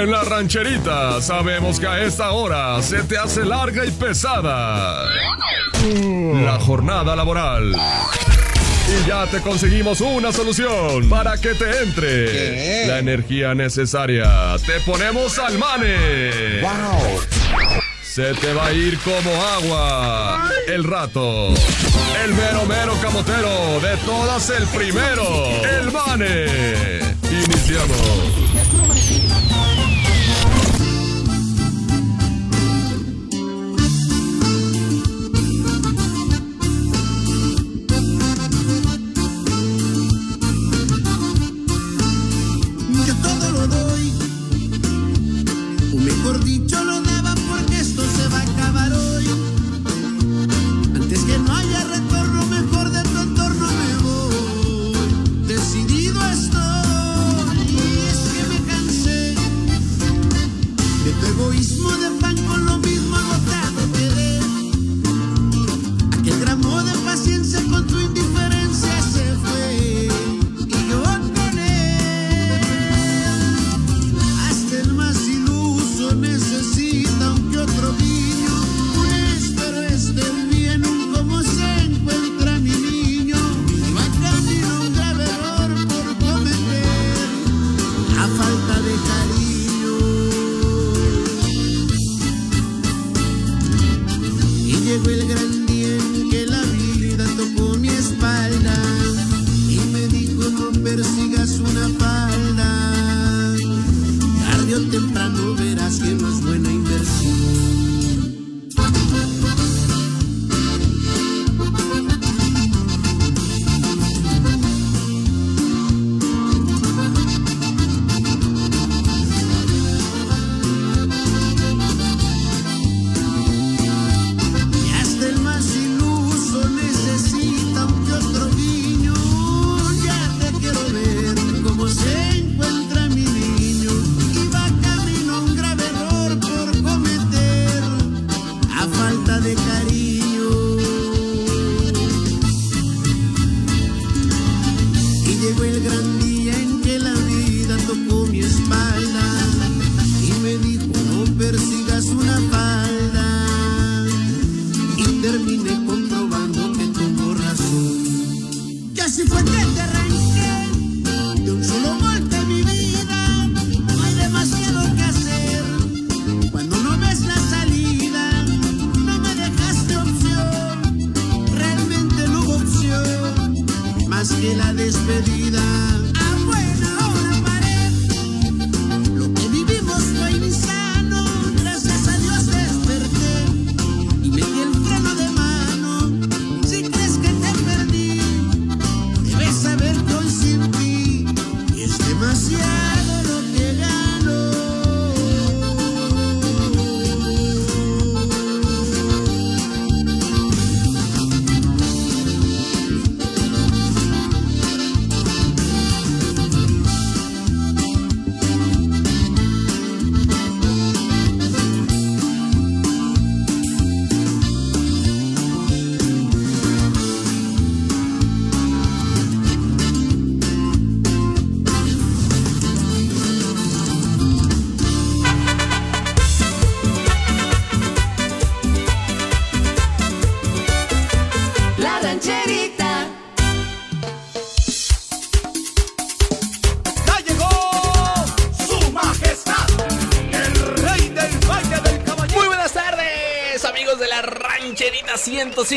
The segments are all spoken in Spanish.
En la rancherita sabemos que a esta hora se te hace larga y pesada la jornada laboral. Y ya te conseguimos una solución para que te entre la energía necesaria. Te ponemos al mane. ¡Wow! Se te va a ir como agua el rato. El mero mero camotero de todas el primero. El mane. Iniciamos.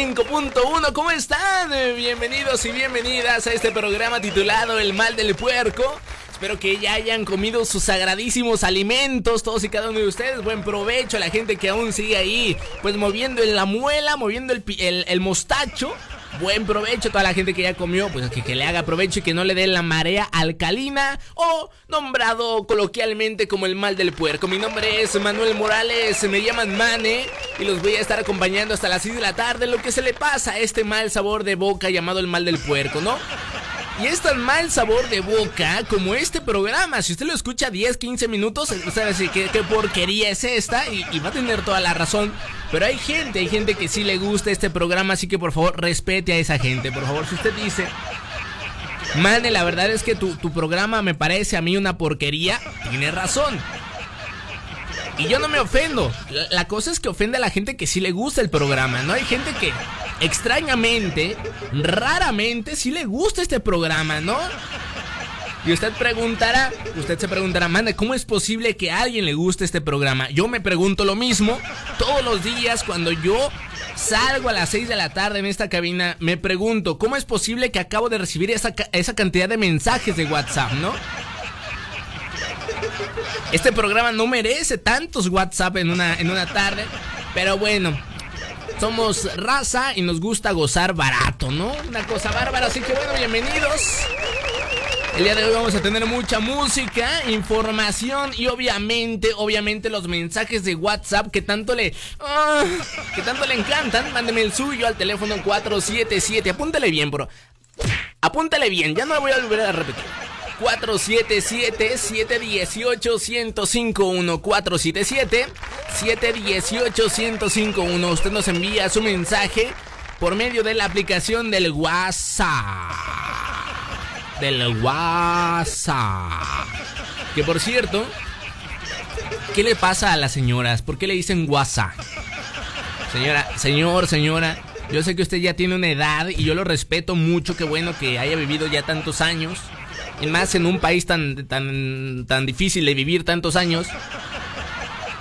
105.1. ¿Cómo están? Bienvenidos y bienvenidas a este programa titulado El mal del puerco. Espero que ya hayan comido sus sagradísimos alimentos, todos y cada uno de ustedes. Buen provecho a la gente que aún sigue ahí, pues moviendo en la muela, moviendo el, el, el mostacho. Buen provecho a toda la gente que ya comió, pues que, le haga provecho y que no le dé la marea alcalina o nombrado coloquialmente como el mal del puerco. Mi nombre es Manuel Morales, me llaman Mane y los voy a estar acompañando hasta las 6 de la tarde, lo que se le pasa a este mal sabor de boca llamado el mal del puerco, ¿no? Y es tan mal sabor de boca como este programa. Si usted lo escucha 10, 15 minutos, usted va a decir ¿qué, porquería es esta y, y va a tener toda la razón. Pero hay gente, hay gente que sí le gusta este programa, así que por favor respete a esa gente. Por favor, si usted dice, Mane, la verdad es que tu, tu programa me parece a mí una porquería, tiene razón. Y yo no me ofendo. La, cosa es que ofende a la gente que sí le gusta el programa, ¿no? Hay gente que extrañamente, raramente, sí le gusta este programa, ¿no? Y usted preguntará, usted se preguntará, mande, ¿cómo es posible que a alguien le guste este programa? Yo me pregunto lo mismo todos los días cuando yo salgo a las 6 de la tarde en esta cabina. Me pregunto, ¿cómo es posible que acabo de recibir esa, esa cantidad de mensajes de WhatsApp, no? Este programa no merece tantos WhatsApp en una, en una tarde. Pero bueno, somos raza y nos gusta gozar barato, ¿no? Una cosa bárbara. Así que bueno, bienvenidos. El día de hoy vamos a tener mucha música, información y obviamente, obviamente los mensajes de WhatsApp que tanto le ah, que tanto le encantan. Mándeme el suyo al teléfono 477. Apúntale bien, bro. Apúntale bien, ya no lo voy a volver a repetir. 477-718-1051. 477-718-1051. Usted nos envía su mensaje por medio de la aplicación del WhatsApp. Del WhatsApp. Que por cierto, ¿qué le pasa a las señoras? ¿Por qué le dicen WhatsApp? Señora, señor, señora, yo sé que usted ya tiene una edad y yo lo respeto mucho, qué bueno que haya vivido ya tantos años más en un país tan, tan, tan difícil de vivir tantos años.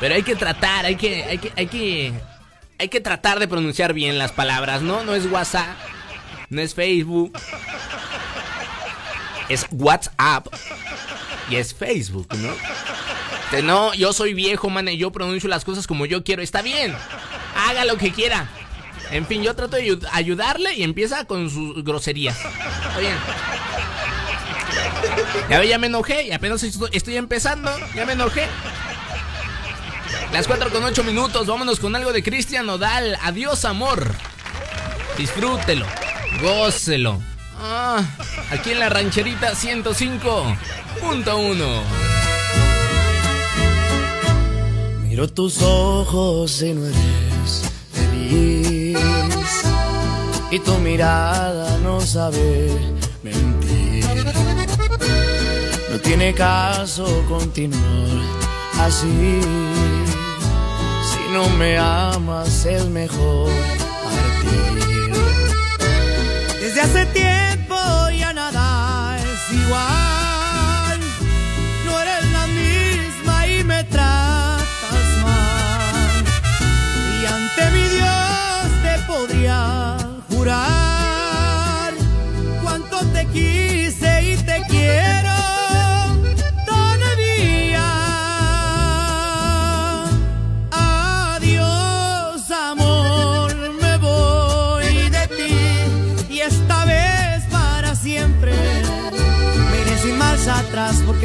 Pero hay que tratar, hay que, hay que, hay que, hay que tratar de pronunciar bien las palabras, ¿no? No es WhatsApp, no es Facebook, es WhatsApp y es Facebook, ¿no? no, yo soy viejo, man, y yo pronuncio las cosas como yo quiero. Está bien, haga lo que quiera. En fin, yo trato de ayudarle y empieza con sus groserías. Está. Ya, ya me enojé y apenas estoy, empezando. Ya me enojé. Las 4 con 8 minutos, vámonos con algo de Cristian Nodal. Adiós, amor. Disfrútelo, gócelo. Ah, aquí en la rancherita 105.1. Miro tus ojos y no eres feliz. Y tu mirada no sabe tiene caso continuar así. Si no me amas es mejor partir. Desde hace tiempo ya nada es igual.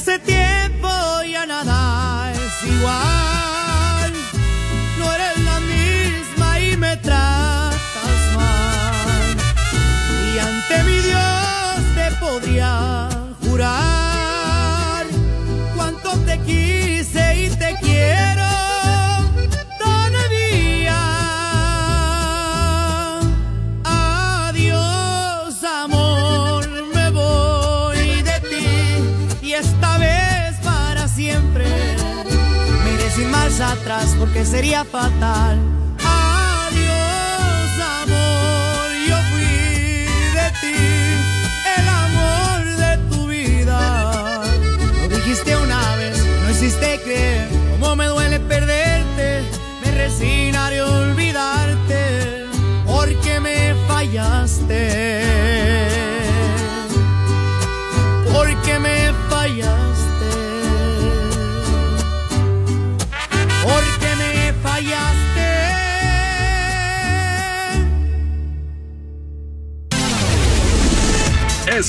Hace tiempo sería fatal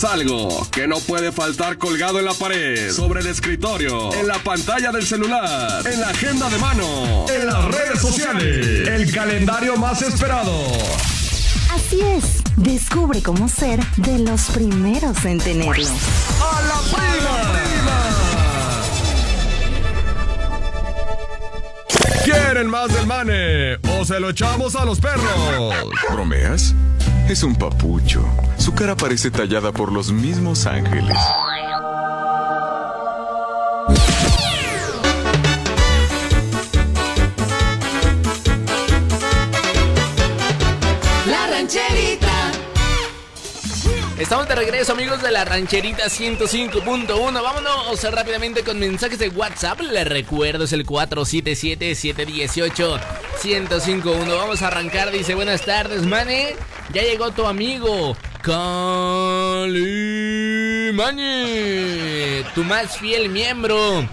¿Tienes algo que no puede faltar colgado en la pared, sobre el escritorio, en la pantalla del celular, en la agenda de mano, en las redes sociales? El calendario más esperado. Así es, descubre cómo ser de los primeros en tenerlo. ¡A la prima! ¿Quieren más del mane o se lo echamos a los perros? ¿Bromeas? Es un papucho. Su cara parece tallada por los mismos ángeles. La rancherita. Estamos de regreso amigos de la rancherita 105.1 Vámonos rápidamente con mensajes de WhatsApp. Les recuerdo es el 477-718-1051 Vamos a arrancar, dice buenas tardes Mane. Ya llegó tu amigo Cali Mane Tu más fiel miembro.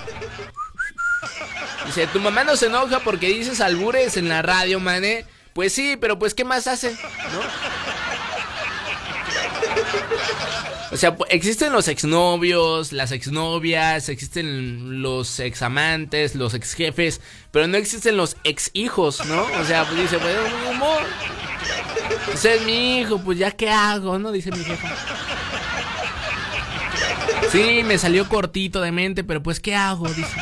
Dice, tu mamá no se enoja porque dices albures en la radio, mane. Pues sí, pero pues ¿qué más hace? ¿No? O sea, existen los exnovios, las exnovias, existen los examantes, los exjefes, pero no existen los exhijos, ¿no? O sea, pues dice, pues, amor, ese es mi hijo, pues ya qué hago, ¿no? Dice mi jefa. Sí, me salió cortito de mente, pero pues qué hago, dice.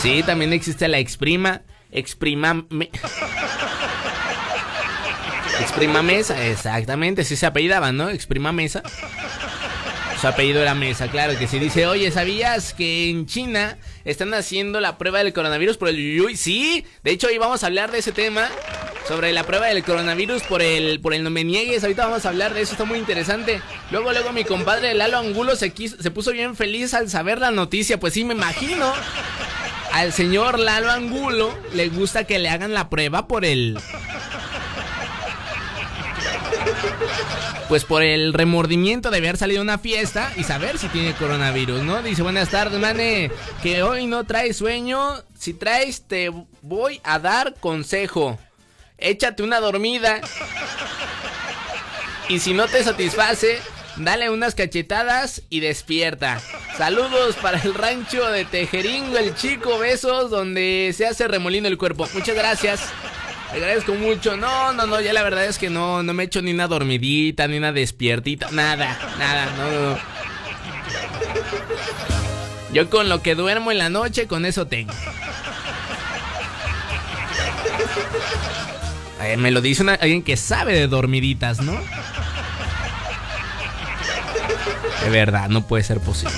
Sí, también existe la exprima, exprima... Exprima Mesa, exactamente, sí se apellidaban, ¿no? Exprima Mesa. Su apellido era Mesa, claro que sí. Dice, oye, ¿sabías que en China están haciendo la prueba del coronavirus por el yuyuy? Sí, de hecho hoy vamos a hablar de ese tema, sobre la prueba del coronavirus por el, por el no me niegues. Ahorita vamos a hablar de eso, está muy interesante. Luego, luego mi compadre Lalo Angulo se, se puso bien feliz al saber la noticia, pues sí, me imagino. Al señor Lalo Angulo le gusta que le hagan la prueba por el pues por el remordimiento de haber salido a una fiesta y saber si tiene coronavirus, ¿no? Dice, buenas tardes, mane, que hoy no traes sueño, si traes te voy a dar consejo. Échate una dormida. Y si no te satisface, dale unas cachetadas y despierta. Saludos para el rancho de Tejeringo, el chico, besos, donde se hace remolino el cuerpo. Muchas gracias. Agradezco mucho. No, no, no, ya la verdad es que no, no me he hecho ni una dormidita, ni una despiertita, nada, nada, no, no, no. Yo con lo que duermo en la noche, con eso tengo. Eh, me lo dice alguien que sabe de dormiditas, ¿no? De verdad, no puede ser posible.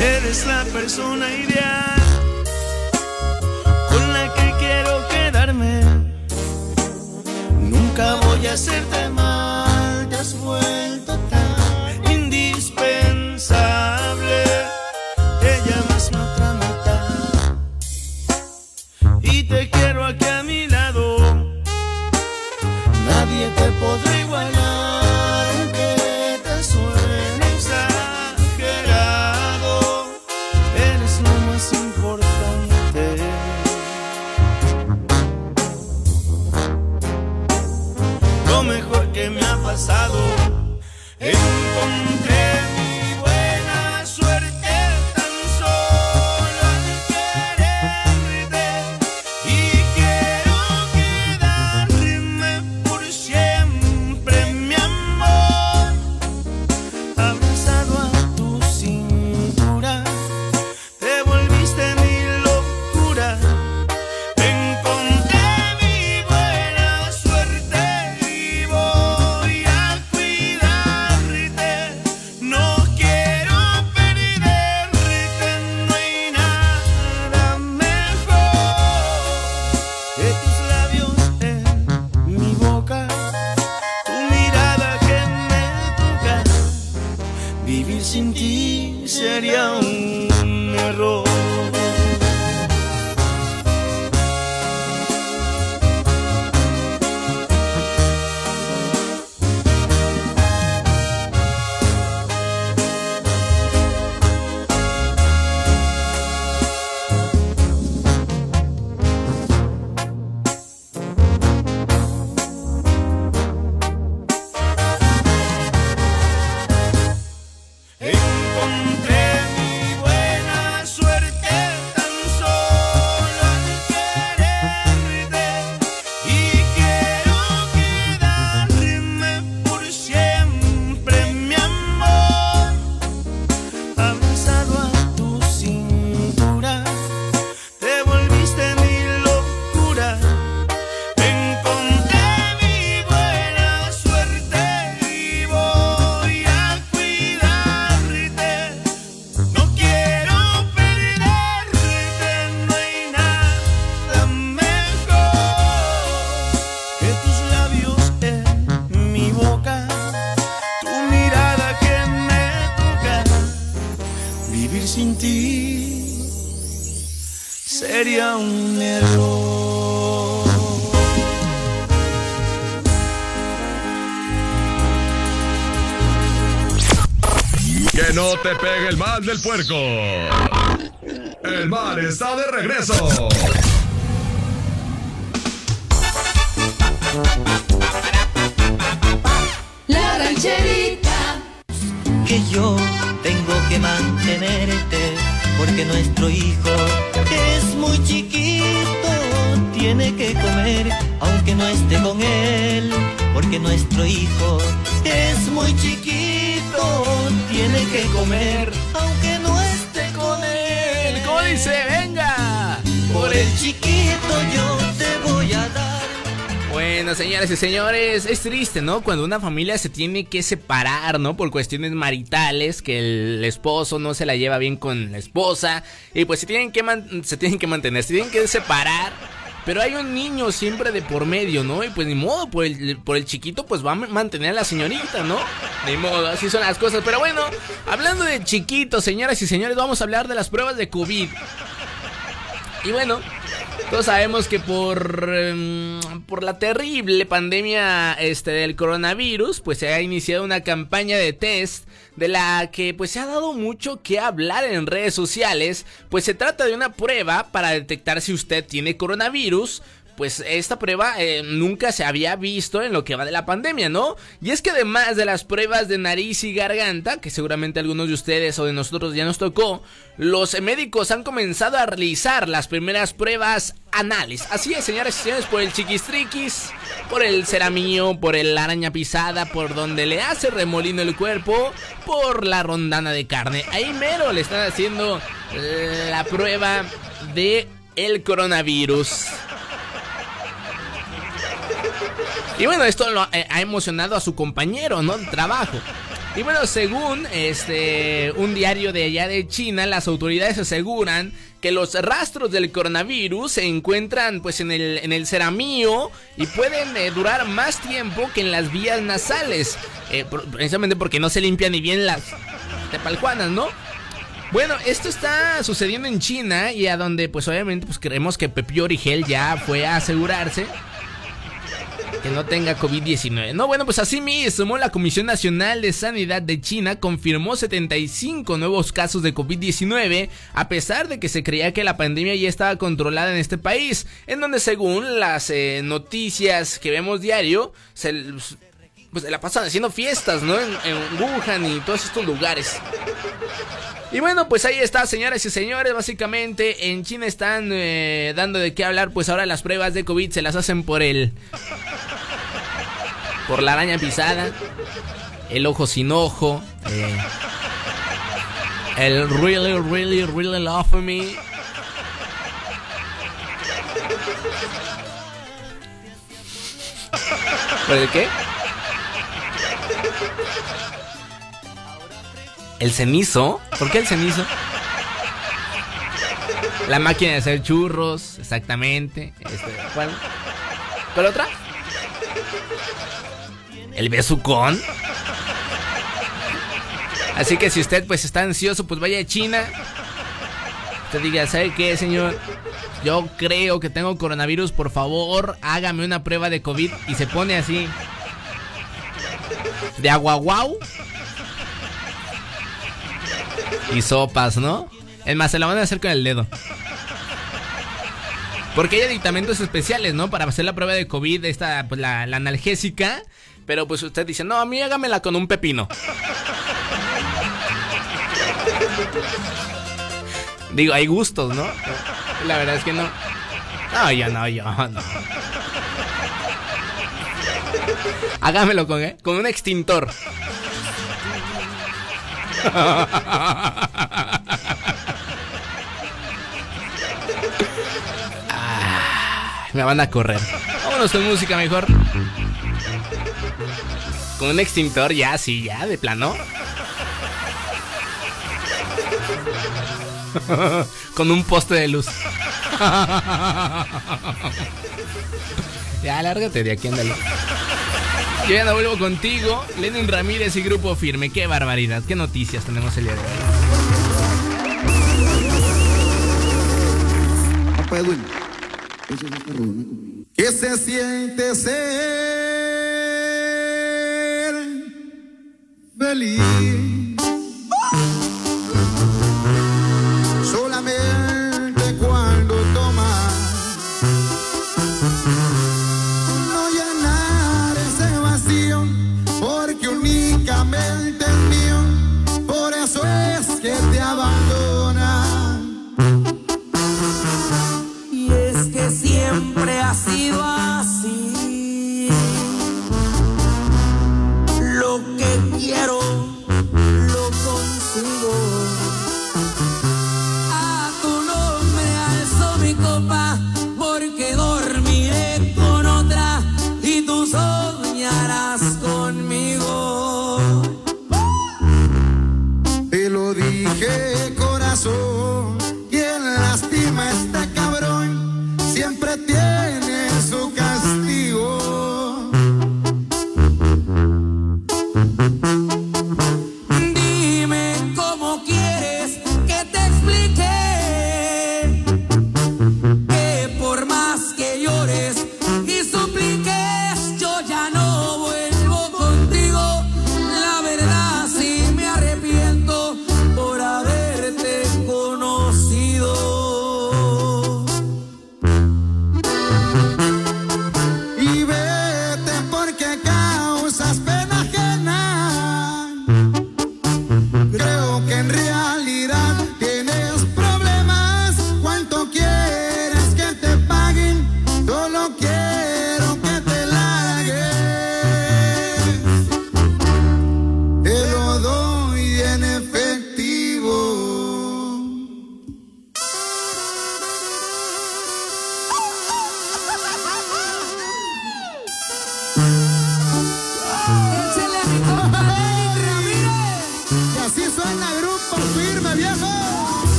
Eres la persona ideal hacerte mal, del puerco. El mal está de regreso. Bueno, señoras y señores, es triste, ¿no? Cuando una familia se tiene que separar, ¿no? Por cuestiones maritales, que el esposo no se la lleva bien con la esposa, y pues se tienen que, se tienen que mantener, se tienen que separar. Pero hay un niño siempre de por medio, ¿no? Y pues ni modo, por el, por el chiquito pues va a mantener a la señorita, ¿no? Ni modo, así son las cosas. Pero bueno, hablando de chiquitos, señoras y señores, vamos a hablar de las pruebas de COVID. Y bueno, todos sabemos que por, em, por la terrible pandemia este, del coronavirus, pues se ha iniciado una campaña de test de la que pues se ha dado mucho que hablar en redes sociales, pues se trata de una prueba para detectar si usted tiene coronavirus, pues esta prueba eh, nunca se había visto en lo que va de la pandemia, ¿no? Y es que además de las pruebas de nariz y garganta, que seguramente algunos de ustedes o de nosotros ya nos tocó, los médicos han comenzado a realizar las primeras pruebas anales. Así es, señores y señores, por el chiquistriquis, por el ceramío, por el araña pisada, por donde le hace remolino el cuerpo, por la rondana de carne. Ahí mero le están haciendo la prueba de el coronavirus. Y bueno, esto lo, eh, ha emocionado a su compañero, ¿no? De trabajo. Y bueno, según este un diario de allá de China, las autoridades aseguran que los rastros del coronavirus se encuentran pues en el, en el ceramío y pueden eh, durar más tiempo que en las vías nasales. eh, precisamente porque no se limpian ni bien las tepalcuanas, ¿no? Bueno, esto está sucediendo en China y a donde pues obviamente pues creemos que Pepio Origel ya fue a asegurarse que no tenga COVID-19. No, bueno, pues así mismo la Comisión Nacional de Sanidad de China confirmó 75 nuevos casos de COVID-19 a pesar de que se creía que la pandemia ya estaba controlada en este país, en donde según las eh, noticias que vemos diario, se, pues la pasan haciendo fiestas, ¿no? En, en Wuhan y todos estos lugares. Y bueno, pues ahí está, señoras y señores. Básicamente en China están eh, dando de qué hablar. Pues ahora las pruebas de COVID se las hacen por el. Por la araña pisada. El ojo sin ojo. eh, el really, really, really love me. ¿Por el qué? ¿El cenizo? ¿Por qué el cenizo? La máquina de hacer churros, exactamente. Este, ¿Cuál? ¿Cuál otra? ¿El besucón? Así que si usted pues está ansioso, pues vaya a China. Usted diga, ¿sabe qué, señor? Yo creo que tengo coronavirus, por favor, hágame una prueba de COVID. Y se pone así. De agua guau. Y sopas, ¿no? Es más, se la van a hacer con el dedo. Porque hay aditamentos especiales, ¿no? Para hacer la prueba de COVID, esta, pues la, la analgésica. Pero pues usted dice, no, a mí hágamela con un pepino. Digo, hay gustos, ¿no? La verdad es que no. No, yo no, yo no. Hágamelo con, ¿eh? con un extintor. Ah, me van a correr. Vámonos con música mejor. Con un extintor, ya, sí, ya, de plano. con un poste de luz. ya, lárgate de aquí, ándale. Yo ya no vuelvo contigo. Lenin Ramírez y Grupo Firme. Qué barbaridad. Qué noticias tenemos el día de hoy. Papá Edwin, ¿qué se siente ser feliz?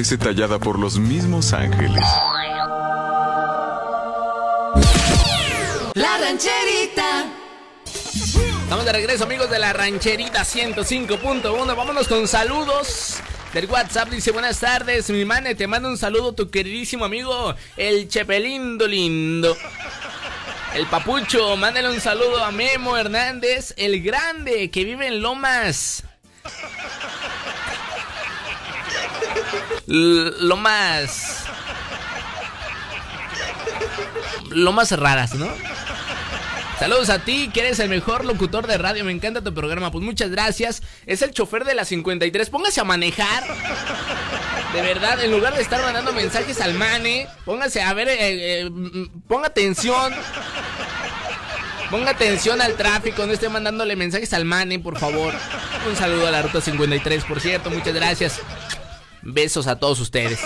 Parece tallada por los mismos ángeles. La rancherita. Estamos de regreso, amigos de la rancherita 105.1. Vámonos con saludos. Del WhatsApp dice buenas tardes, mi mane, te mando un saludo tu queridísimo amigo, el Chepelindo lindo. El papucho, mándale un saludo a Memo Hernández, el grande que vive en Lomas. L- Lomas. Lomas raras, ¿no? Saludos a ti, que eres el mejor locutor de radio. Me encanta tu programa. Pues muchas gracias. Es el chofer de la 53. Póngase a manejar. De verdad, en lugar de estar mandando mensajes al mane, póngase a ver, eh, eh, ponga atención. Ponga atención al tráfico, no esté mandándole mensajes al mane, por favor. Un saludo a la ruta 53, por cierto, muchas gracias. Besos a todos ustedes.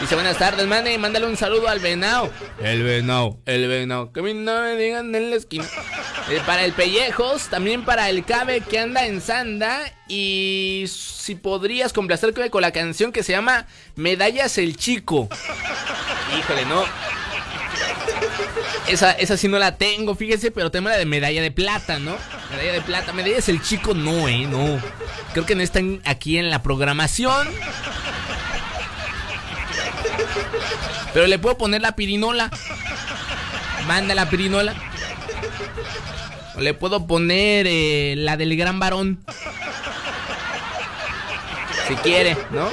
Dice buenas tardes, mane. Mándale un saludo al venao. El venao, el venao. Que a mí no me digan en la esquina. Eh, para el Pellejos, también para el Cabe que anda en Sanda. Y si podrías complacer con la canción que se llama Medallas el Chico. Híjole, no. Esa, esa sí no la tengo, fíjese, pero la de medalla de plata, ¿no? Medalla de plata. Medallas el chico, no, eh, no. Creo que no están aquí en la programación. Pero le puedo poner la pirinola. Manda la pirinola. O le puedo poner eh, la del gran varón. Si quiere, ¿no?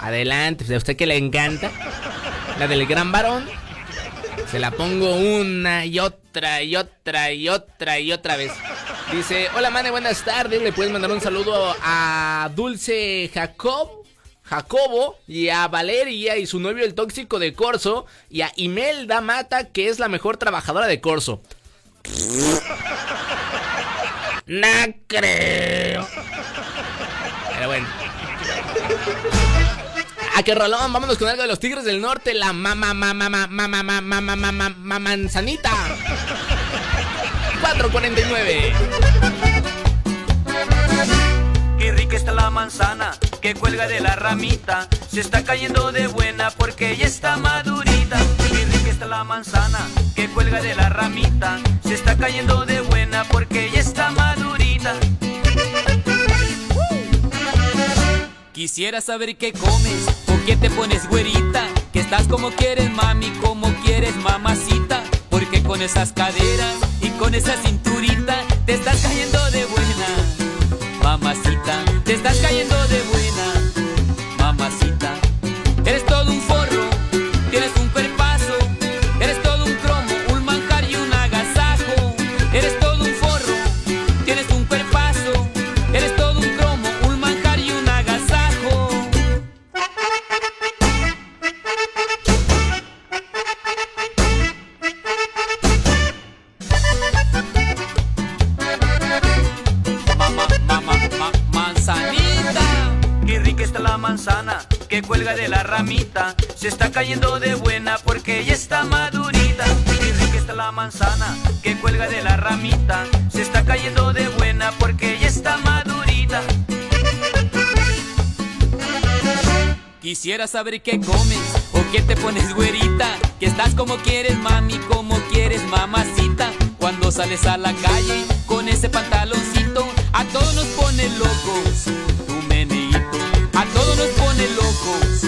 Adelante, pues, a usted que le encanta. La del gran varón. Se la pongo una y otra y otra y otra y otra vez. Dice, hola Mane, buenas tardes. Le puedes mandar un saludo a Dulce Jacob. Jacobo y a Valeria y su novio el tóxico de Corso y a Imelda Mata que es la mejor trabajadora de Corso. No creo. Pero bueno. A que rolón, vámonos con algo de los Tigres del Norte, la mamá, mamá, mamá, mamá, mamá, mamá, mamá, manzanita. 449. Qué rica está la manzana que cuelga de la ramita. Se está cayendo de buena porque ya está madurita. Qué rica está la manzana que cuelga de la ramita. Se está cayendo de buena porque ya está madurita. Quisiera saber qué comes o qué te pones güerita. Que estás como quieres mami, como quieres mamacita. Porque con esas caderas y con esa cinturita te estás cayendo de buena, mamacita. Te estás cayendo de buena, mamacita. Quisiera saber qué comes o qué te pones güerita. Que estás como quieres, mami, como quieres, mamacita. Cuando sales a la calle con ese pantaloncito, a todos nos pone locos. Tu meneíto, a todos nos pone locos.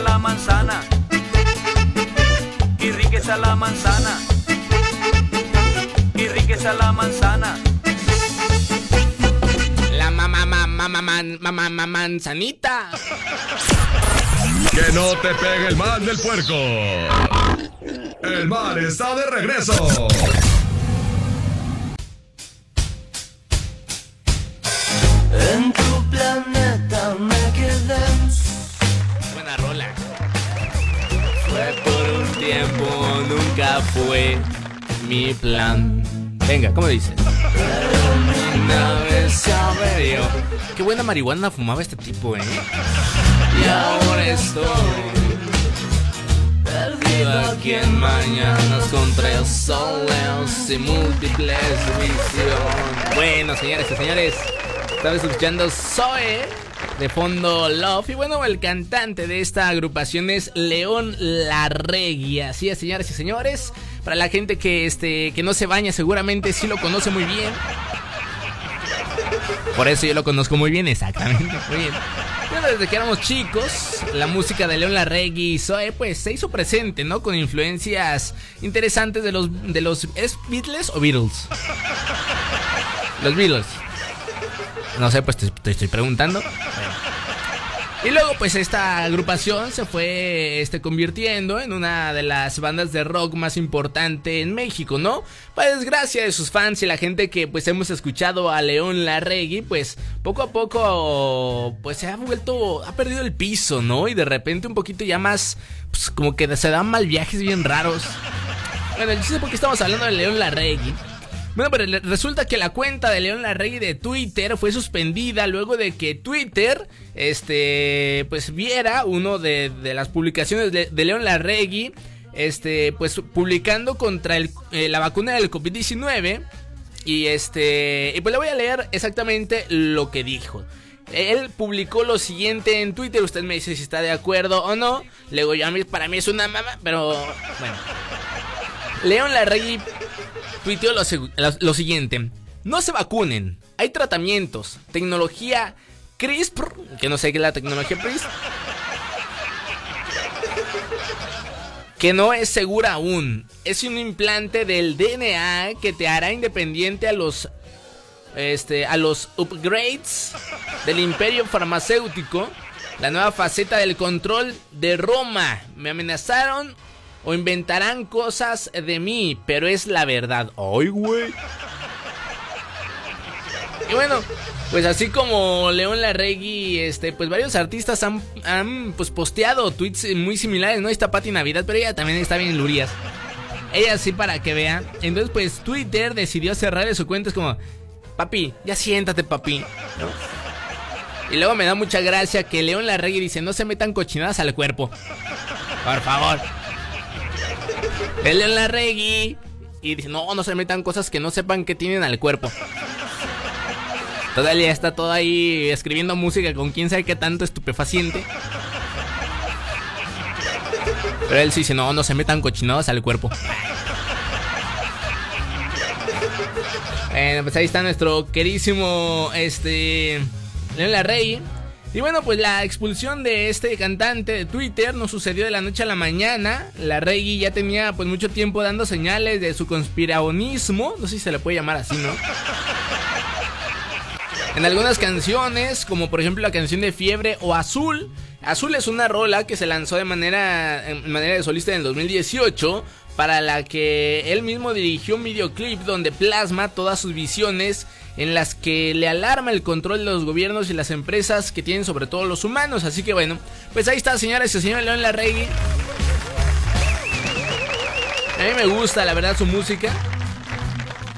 La manzana. Qué rica la manzana. Qué rica la manzana. La mamá, mamá, mamá, mamá, mamá, manzanita. Que no te pegue el mal del puerco. El mal está de regreso. Tiempo, nunca fue mi plan. Venga, ¿cómo dice? Una vez yo. Qué buena marihuana fumaba este tipo, ¿eh? Y ahora estoy perdido aquí en mañanas con tres soles y múltiples visión. Bueno, señores y señores, estamos escuchando Zoe de fondo Love. Y bueno, el cantante de esta agrupación es León Larregui. Así es, señores y señores. Para la gente que, este, que no se baña, seguramente sí lo conoce muy bien. Por eso yo lo conozco muy bien, exactamente. Muy bien. Bueno, desde que éramos chicos, la música de León Larregui y Zoe, pues se hizo presente, ¿no? Con influencias interesantes de los. De los ¿Es Beatles o Beatles? Los Beatles. No sé, pues te, estoy preguntando. Y luego pues esta agrupación se fue este, convirtiendo en una de las bandas de rock más importante en México, ¿no? Para desgracia de sus fans y la gente que pues hemos escuchado a León Larregui, pues poco a poco pues se ha vuelto, ha perdido el piso, ¿no? Y de repente un poquito ya más, pues como que se dan mal viajes bien raros. Bueno, yo sé por qué estamos hablando de León Larregui. Bueno, pero resulta que la cuenta de León Larregui de Twitter fue suspendida luego de que Twitter, este, pues viera uno de, las publicaciones de, de León Larregui, este, pues publicando contra eh, la vacuna del COVID-19 y este, y pues le voy a leer exactamente lo que dijo. Él publicó lo siguiente en Twitter. Usted me dice si está de acuerdo o no. Luego ya para mí es una mama, pero bueno. León Larregui tuiteó lo, siguiente. No se vacunen. Hay tratamientos. Tecnología CRISPR. Que no sé qué es la tecnología CRISPR. Que no es segura aún. Es un implante del DNA que te hará independiente a los este, a los upgrades del imperio farmacéutico, la nueva faceta del control de Roma. Me amenazaron o inventarán cosas de mí, pero es la verdad. ¡Ay, güey! Y bueno, pues así como León Larregui, este, pues varios artistas han, han pues posteado tweets muy similares, ¿no? Está Pati Navidad, pero ella también está bien lurías. Ella sí para que vean. Entonces, pues Twitter decidió cerrar su cuenta. Es como, papi, ya siéntate, papi. Y luego me da mucha gracia que León Larregui dice, no se metan cochinadas al cuerpo. Por favor. El León Larregui. Y dice, no, no se metan cosas que no sepan que tienen al cuerpo. Todavía está todo ahí escribiendo música con quién sabe qué tanto estupefaciente. Pero él sí dice, no, no se metan cochinadas al cuerpo. Pues ahí está nuestro querísimo este León Larrey. Y bueno, pues la expulsión de este cantante de Twitter no sucedió de la noche a la mañana. La Rey ya tenía pues mucho tiempo dando señales de su conspiraonismo, no sé si se le puede llamar así, ¿no? En algunas canciones, como por ejemplo la canción de Fiebre o Azul. Azul es una rola que se lanzó de manera, en manera de solista en el 2018 para la que él mismo dirigió un videoclip donde plasma todas sus visiones en las que le alarma el control de los gobiernos y las empresas que tienen sobre todo los humanos. Así que bueno, pues ahí está, señores y señor León Larregui. A mí me gusta, la verdad, su música.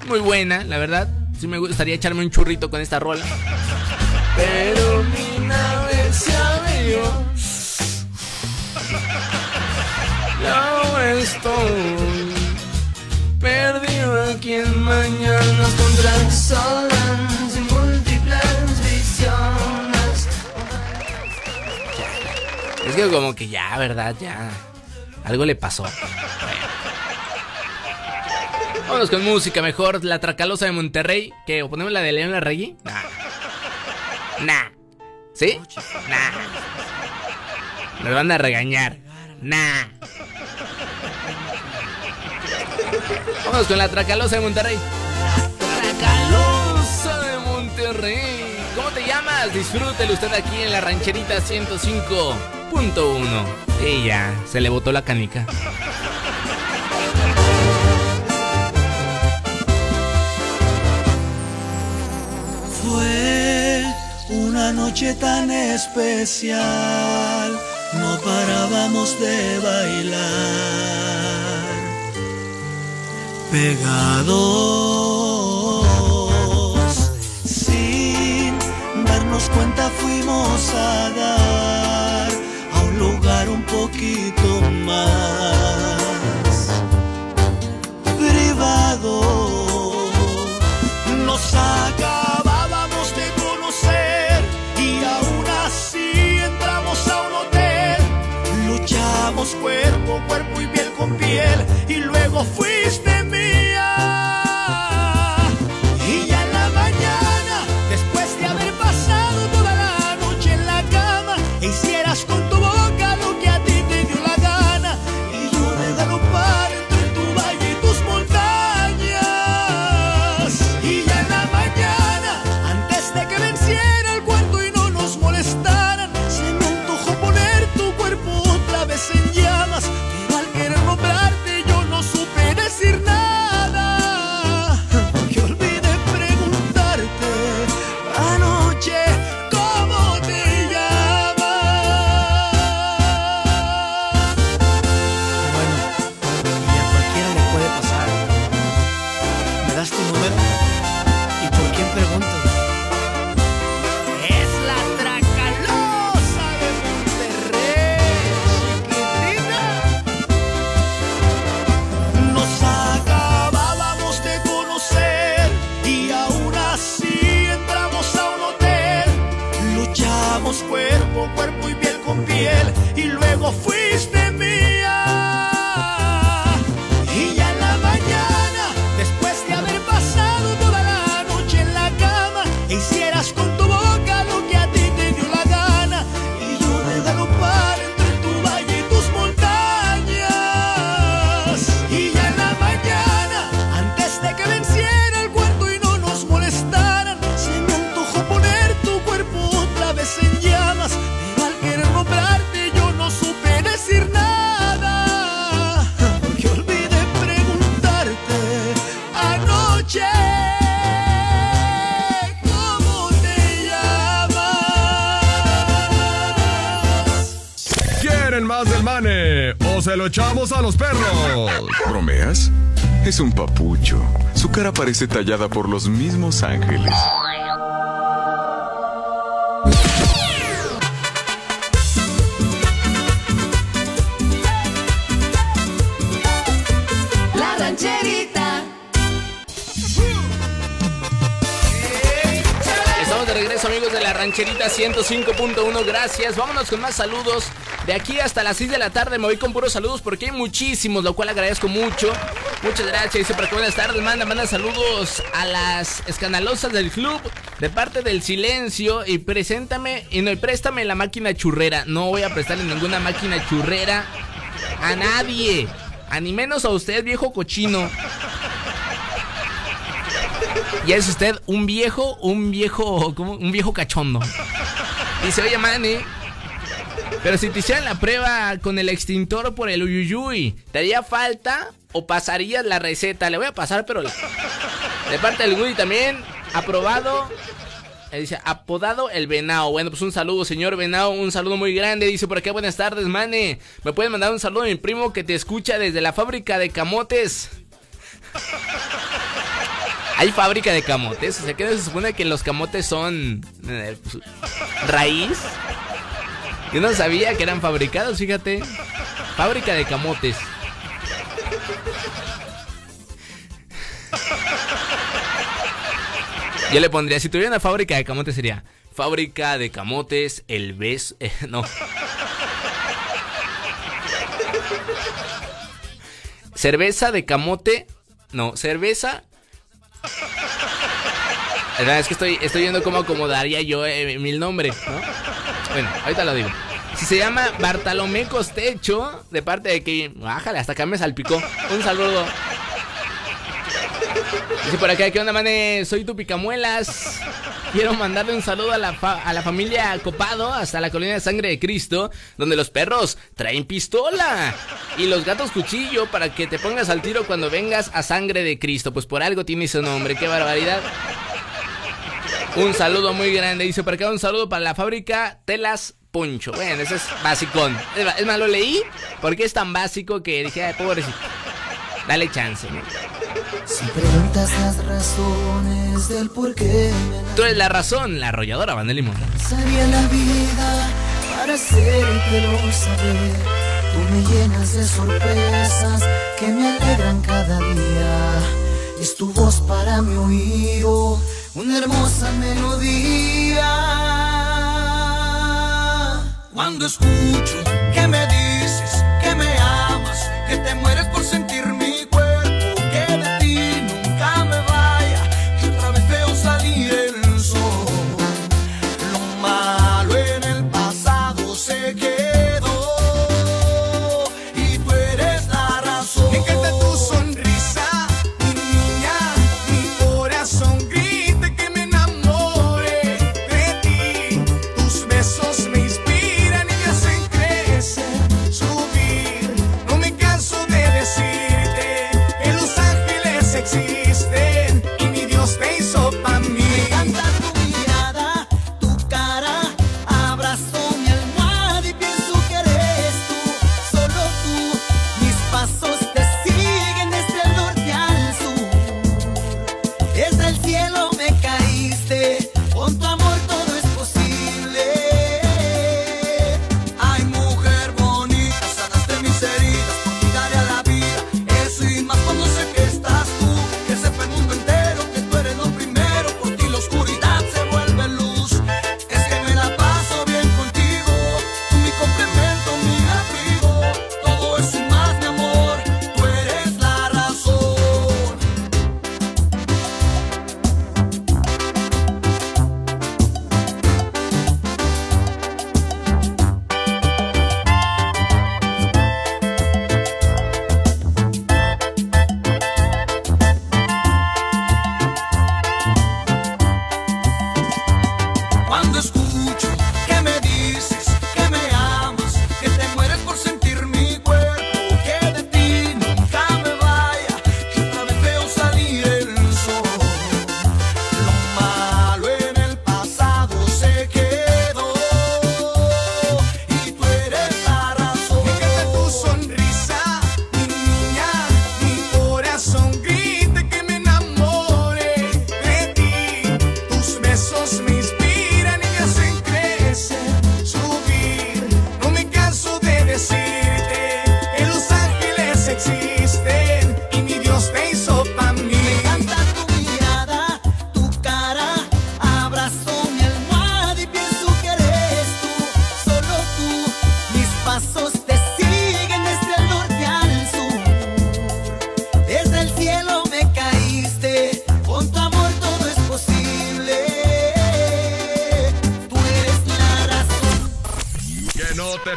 Muy buena, la verdad. Sí me gustaría echarme un churrito con esta rola. Pero mi nave se abrió. Ya estoy perdido aquí en mañanas contra solas y múltiples visiones. Es que como que ya, ¿verdad? Ya. Algo le pasó. Vámonos con música mejor. La Tracalosa de Monterrey. ¿Qué? ¿O ponemos la de León Larregui? Nah. Nah. ¿Sí? Nah. Me van a regañar. Nah. Vamos con la Tracalosa de Monterrey. Tracalosa de Monterrey. ¿Cómo te llamas? Disfrútelo usted aquí en la rancherita 105.1. Ella se le botó la canica. Fue una noche tan especial, no parábamos de bailar pegados. Sin darnos cuenta fuimos a dar a un lugar un poquito más privado. Nos acabábamos de conocer y aún así entramos a un hotel. Luchamos cuerpo, cuerpo y piel con piel y luego fuiste parece tallada por los mismos ángeles. La rancherita. Estamos de regreso amigos de la rancherita 105.1, gracias. Vámonos con más saludos. De aquí hasta las 6 de la tarde me voy con puros saludos porque hay muchísimos, lo cual agradezco mucho. Muchas gracias. Dice para que buenas tardes, manda, manda saludos a las escandalosas del club de parte del silencio y preséntame y no y préstame la máquina churrera. No voy a prestarle ninguna máquina churrera a nadie. A ni menos a usted, viejo cochino. Y es usted un viejo, un viejo, ¿cómo? Un viejo cachondo. Dice, oye, Manny, pero si te hicieran la prueba con el extintor por el uyuyuy, ¿te haría falta o pasarías la receta? Le voy a pasar, pero de parte del Woody también, aprobado. Dice, apodado el venado. Bueno, pues un saludo, señor venado. Un saludo muy grande. Dice por acá, buenas tardes, mane. Me pueden mandar un saludo a mi primo que te escucha desde la fábrica de camotes. Hay fábrica de camotes. O sea, que se supone que los camotes son eh, pues, raíz. Yo no sabía que eran fabricados, fíjate. Fábrica de camotes. Yo le pondría, si tuviera una fábrica de camotes sería fábrica de camotes, el beso, eh, no. Cerveza de camote, no, cerveza. La verdad es que estoy, estoy viendo cómo acomodaría yo eh, mi nombre, ¿no? Bueno, ahorita lo digo. Si se llama Bartolomé Costecho, de parte de que. Bájale, hasta acá me salpicó. Un saludo. Dice por acá, ¿qué onda, mane? Soy tu picamuelas. Quiero mandarle un saludo a la, a la familia Copado hasta la colina de sangre de Cristo, donde los perros traen pistola y los gatos cuchillo para que te pongas al tiro cuando vengas a sangre de Cristo. Pues por algo tiene ese nombre, qué barbaridad. Un saludo muy grande. Dice por acá un saludo para la fábrica Telas Poncho. Bueno, ese es basicón. Es más, lo leí porque es tan básico que dije, ay, pobrecito. Dale chance. ¿no? Si preguntas las razones del por qué me Tú eres la razón, la arrolladora Van de Limón. lanzaría la vida para hacértelo saber. Tú me llenas de sorpresas que me alegran cada día. Es tu voz para mi oído, una hermosa melodía. Cuando escucho que me dices que me amas, que te mueres por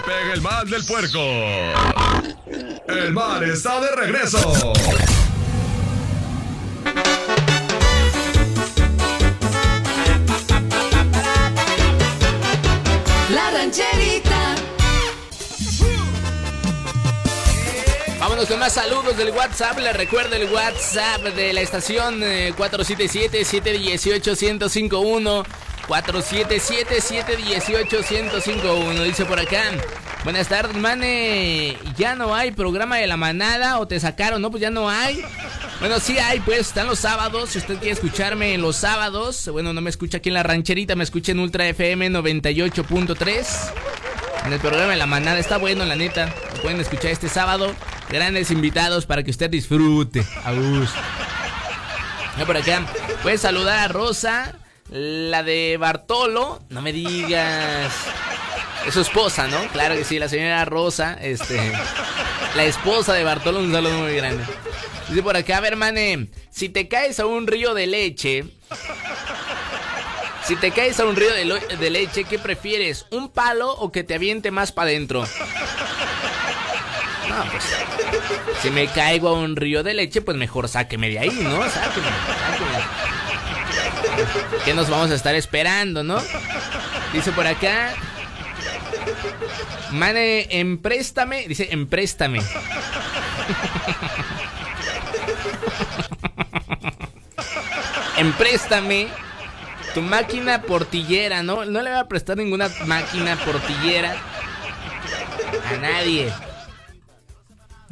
en el mal del puerco. El mal está de regreso. La rancherita. Vámonos con más saludos del WhatsApp. Les recuerdo el WhatsApp de la estación eh, 477-718-1051. 477-718-1051. Dice por acá. Buenas tardes, mane. Ya no hay programa de la manada o te sacaron, ¿no? Pues ya no hay. Bueno, sí hay, pues están los sábados. Si usted quiere escucharme en los sábados, bueno, no me escucha aquí en la rancherita, me escucha en Ultra FM 98.3. En el programa de la manada está bueno, la neta. Lo pueden escuchar este sábado. Grandes invitados para que usted disfrute. A gusto. Ya por acá. Puedes saludar a Rosa, la de Bartolo. No me digas. Es su esposa, ¿no? Claro que sí, la señora Rosa, este. La esposa de Bartolo, un saludo muy grande. Dice por acá, a ver, mane, si te caes a un río de leche. Si te caes a un río de, de leche, ¿qué prefieres? ¿Un palo o que te aviente más para adentro? No, pues. Si me caigo a un río de leche, pues mejor sáqueme de ahí, ¿no? Sáqueme, sáqueme. ¿Qué nos vamos a estar esperando, no? Dice por acá. Mane, empréstame. Dice, empréstame. empréstame tu máquina portillera, ¿no? No le voy a prestar ninguna máquina portillera a nadie.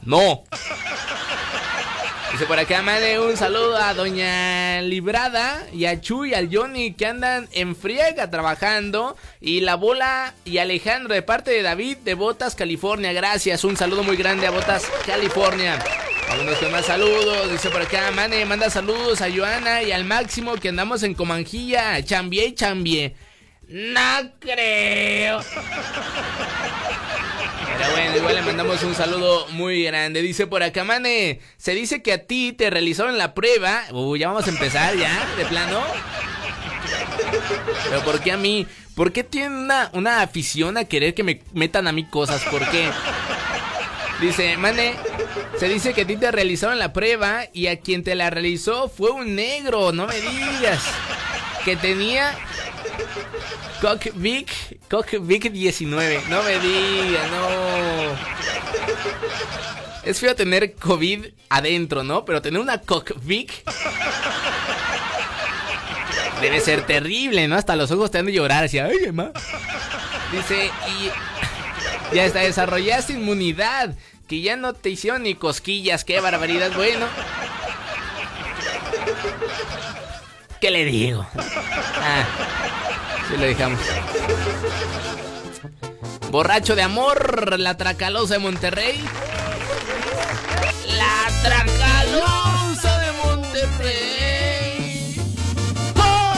No. Dice por acá, mande un saludo a Doña Librada y a Chuy y al Johnny que andan en friega trabajando. Y la bola y Alejandro de parte de David de Botas, California. Gracias, un saludo muy grande a Botas, California. Vámonos con más saludos. Dice por acá, Mane, manda saludos a Joana y al Máximo que andamos en Comanjilla. Chambie y chambie. No creo. Pero bueno, igual le mandamos un saludo muy grande. Dice por acá, Mane, se dice que a ti te realizaron la prueba. Uy, ya vamos a empezar ya, de plano. Pero ¿por qué a mí? ¿Por qué tienen una, una afición a querer que me metan a mí cosas? ¿Por qué? Dice, Mane, se dice que a ti te realizaron la prueba y a quien te la realizó fue un negro, no me digas. Que tenía Cock Vic, Cock Vic 19, no me digas, no. Es feo tener COVID adentro, ¿no? Pero tener una Cock Vic debe ser terrible, ¿no? Hasta los ojos te han de llorar, así, ay, Emma. Dice, y ya está, desarrollaste inmunidad, que ya no te hicieron ni cosquillas, qué barbaridad, bueno. ¿Qué le digo? Ah, sí lo dejamos. Borracho de amor, la tracalosa de Monterrey. La tracalosa de Monterrey. ¡Oh!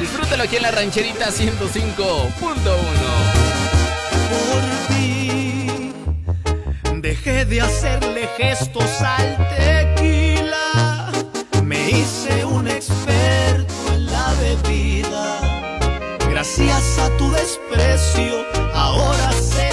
Disfrútalo aquí en la rancherita 105.1. Dejé de hacerle gestos al tequila. Me hice un experto Gracias a tu desprecio, ahora sé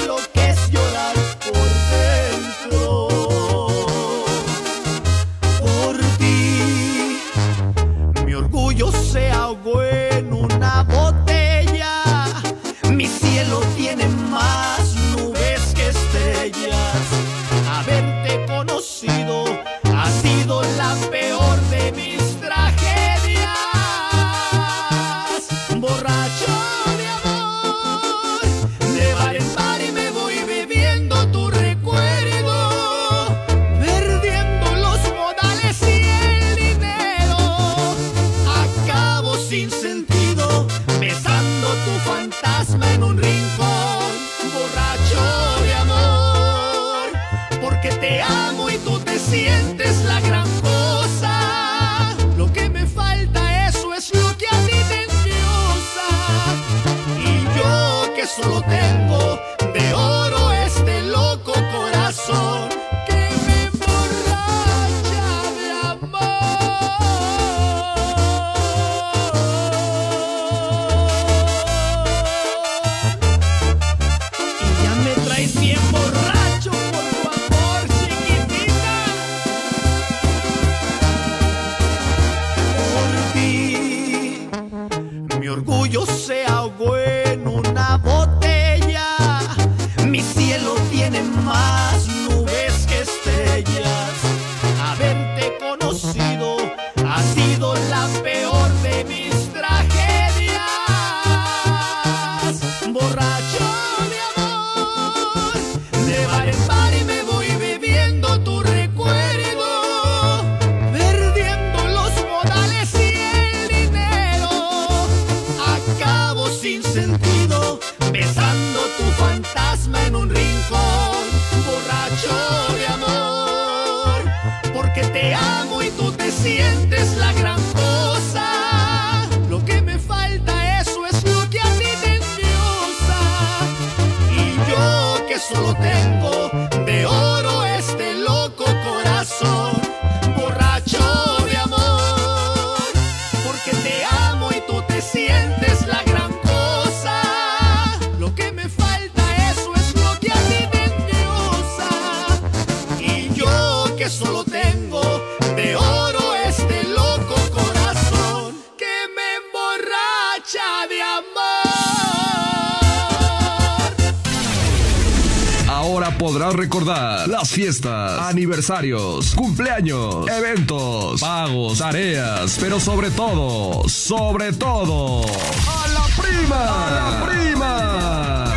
las fiestas, aniversarios, cumpleaños, eventos, pagos, tareas, pero sobre todo, sobre todo, a la prima, a la prima.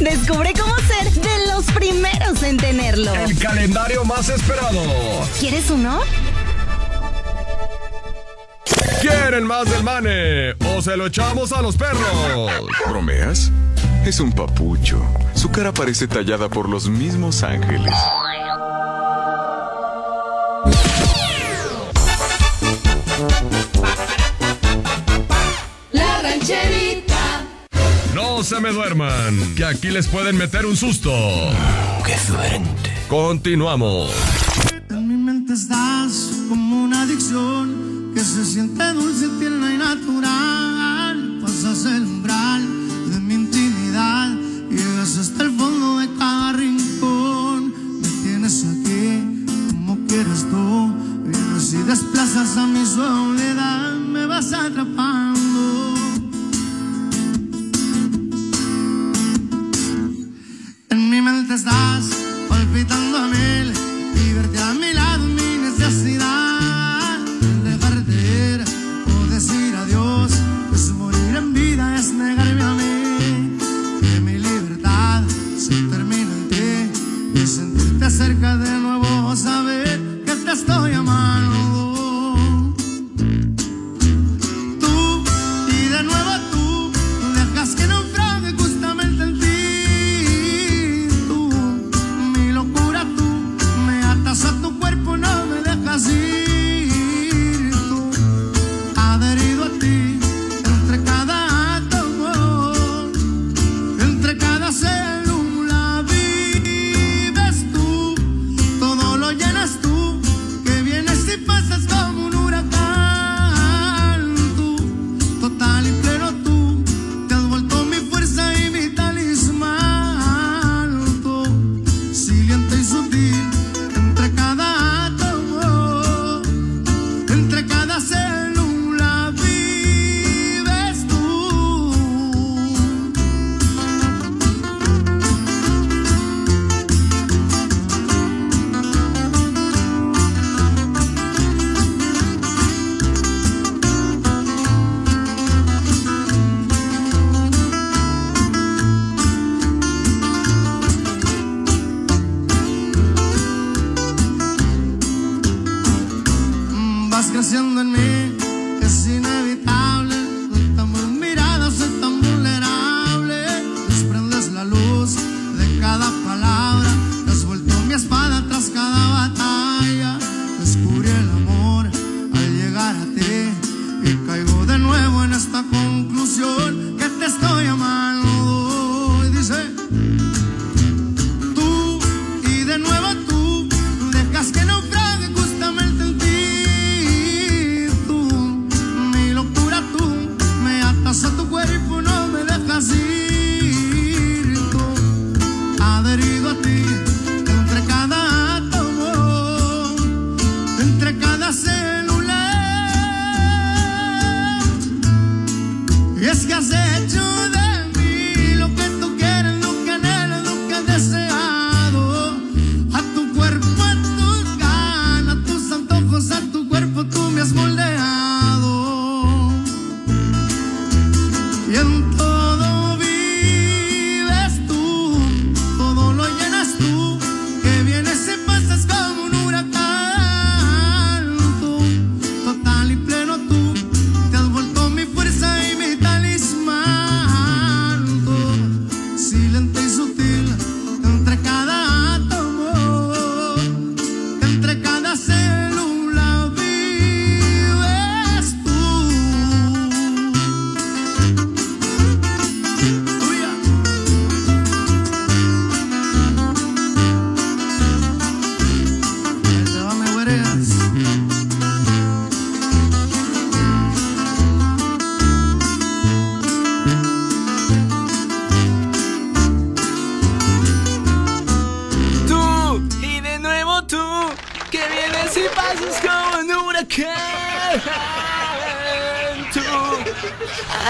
Descubre cómo ser de los primeros en tenerlo. El calendario más esperado. ¿Quieres uno? ¿Quieren más del mane? ¿O se lo echamos a los perros? ¿Bromeas? Es un papucho. Su cara parece tallada por los mismos ángeles. La rancherita. No se me duerman, que aquí les pueden meter un susto. Qué suerte. Continuamos. En mi mente estás como una adicción que se siente dulce, tierna y natural. Pasas el dejas tú. Pero si desplazas a mi soledad, me vas atrapando. En mi mente estás palpitando a mí.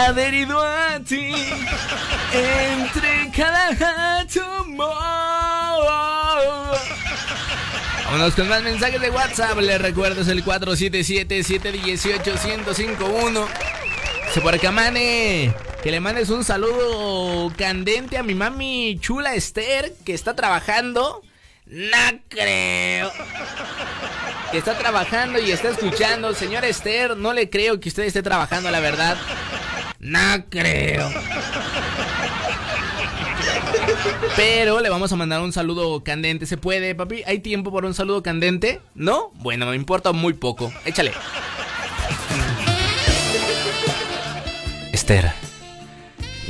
adherido a ti entre cada átomo. Vámonos con más mensajes de WhatsApp. Les recuerdo es el 477-718-1051. Supercamane, que le mandes un saludo candente a mi mami chula Esther, que está trabajando. No creo. Que está trabajando y está escuchando. Señor Esther, no le creo que usted esté trabajando, la verdad. No creo. Pero le vamos a mandar un saludo candente. ¿Se puede, papi? ¿Hay tiempo para un saludo candente? ¿No? Bueno, me importa muy poco. Échale. Esther,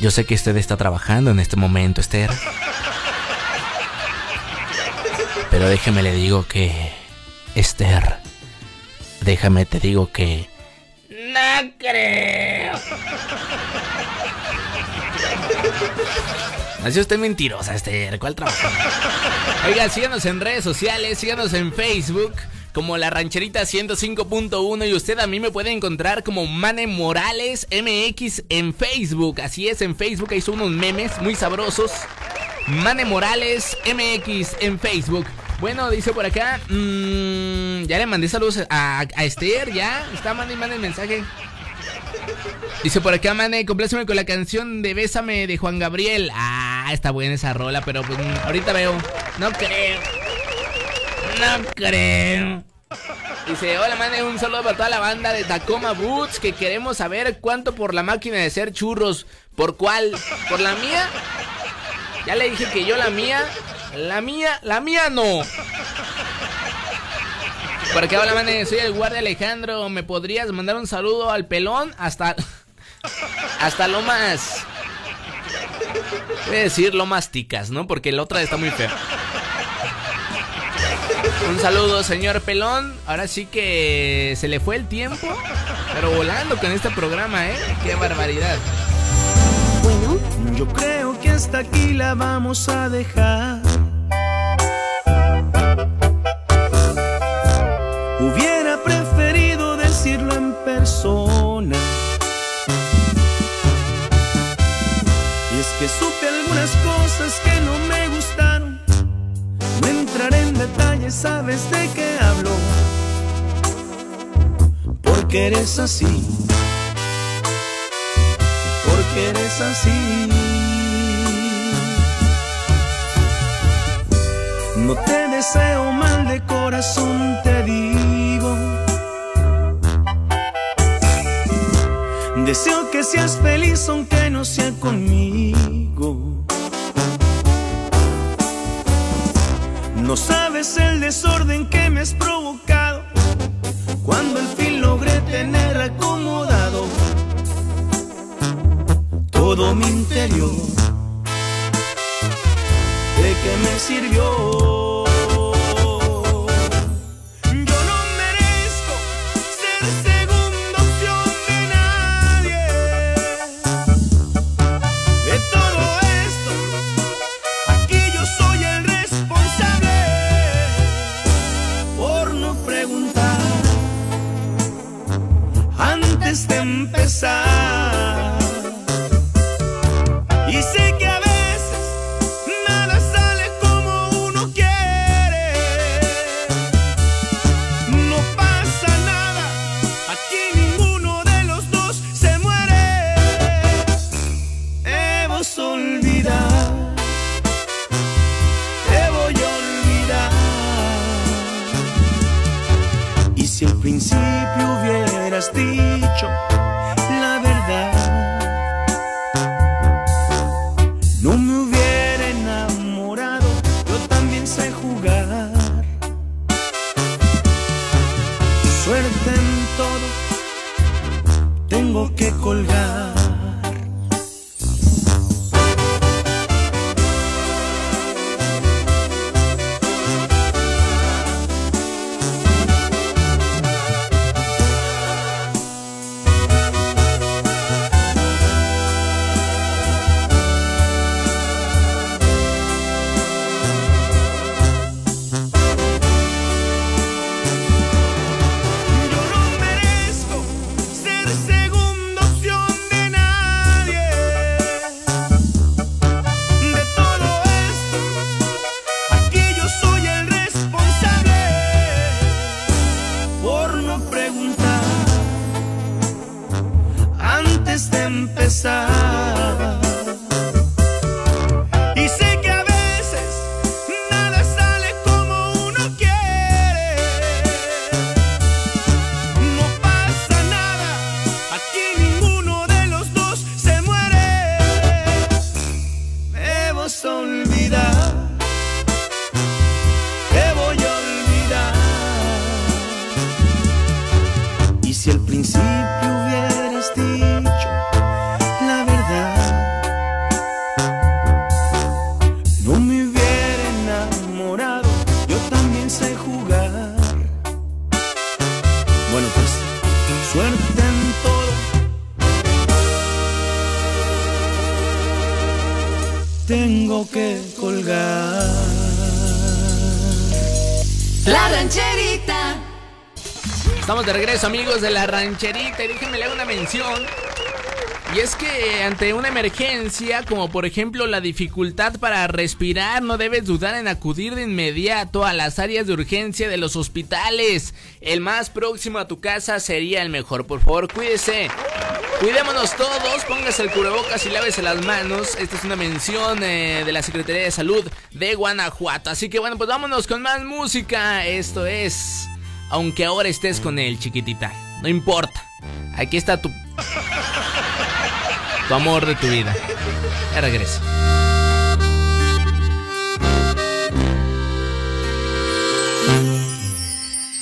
yo sé que usted está trabajando en este momento, Esther. Pero déjeme le digo que... Esther, déjame te digo que... No creo. Así usted mentirosa, Esther. ¿Cuál trabajo? Oiga, síganos en redes sociales, síganos en Facebook como La Rancherita 105.1 y usted a mí me puede encontrar como Mane Morales MX en Facebook. Así es, en Facebook son unos memes muy sabrosos. Mane Morales MX en Facebook. Bueno, dice por acá, mmm, ya le mandé saludos a, a Esther, ya. Está, mande y el mensaje. Dice por acá, mane, compláceme con la canción de Bésame de Juan Gabriel. Ah, está buena esa rola, pero pues, ahorita veo. No creo. No creo. Dice, hola mane, un saludo para toda la banda de Tacoma Boots que queremos saber cuánto por la máquina de hacer churros. ¿Por cuál? ¿Por la mía? Ya le dije que yo la mía, la mía, la mía no. Por acá, hola, manes, soy el guardia Alejandro. ¿Me podrías mandar un saludo al pelón hasta. hasta lo más. Voy a decir lo más ticas, ¿no? Porque la otra está muy fea. Un saludo, señor pelón. Ahora sí que se le fue el tiempo, pero volando con este programa, ¿eh? Qué barbaridad. Bueno, yo creo que hasta aquí la vamos a dejar. Hubiera preferido decirlo en persona. Y es que supe algunas cosas que no me gustaron. No entraré en detalles, sabes de qué hablo. Porque eres así. Porque eres así. No te deseo mal de corazón, te digo. Deseo que seas feliz aunque no sea conmigo. No sabes el desorden que me has provocado cuando al fin logré tener acomodado todo mi interior. ¿De qué me sirvió? Principio De regreso amigos de la rancherita y déjenme leer una mención. Y es que ante una emergencia, como por ejemplo la dificultad para respirar, no debes dudar en acudir de inmediato a las áreas de urgencia de los hospitales. El más próximo a tu casa sería el mejor. Por favor, cuídese. Cuidémonos todos, póngase el cubrebocas y lávese las manos. Esta es una mención eh, de la Secretaría de Salud de Guanajuato. Así que bueno, pues vámonos con más música. Esto es... Aunque ahora estés con él, chiquitita. No importa. Aquí está tu... Tu amor de tu vida. Ya regreso.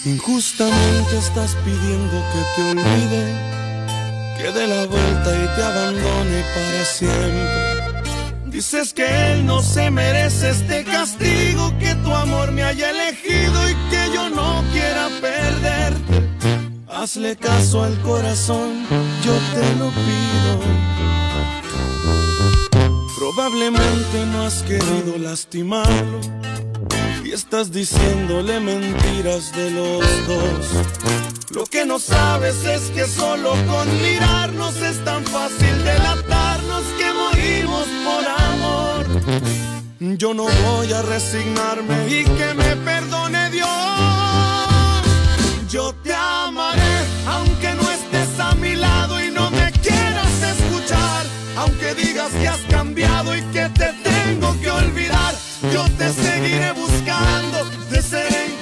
Injustamente estás pidiendo que te olvide, que dé la vuelta y te abandone para siempre. Dices que él no se merece este castigo, que tu amor me haya elegido y que yo no quiera perderte. Hazle caso al corazón, yo te lo pido. Probablemente no has querido lastimarlo y estás diciéndole mentiras de los dos. Lo que no sabes es que solo con mirarnos es tan fácil delatarnos que morimos por amor. Yo no voy a resignarme y que me perdone Dios. Yo te amaré aunque no estés a mi lado y no me quieras escuchar. Aunque digas que has cambiado y que te tengo que olvidar, yo te seguiré buscando de ser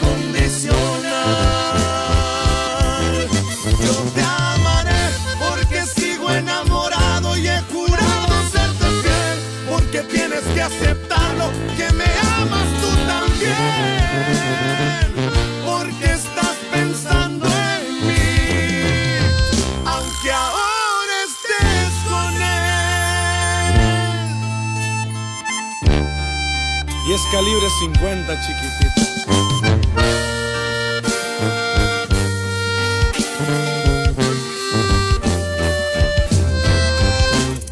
Y es calibre 50, chiquitito.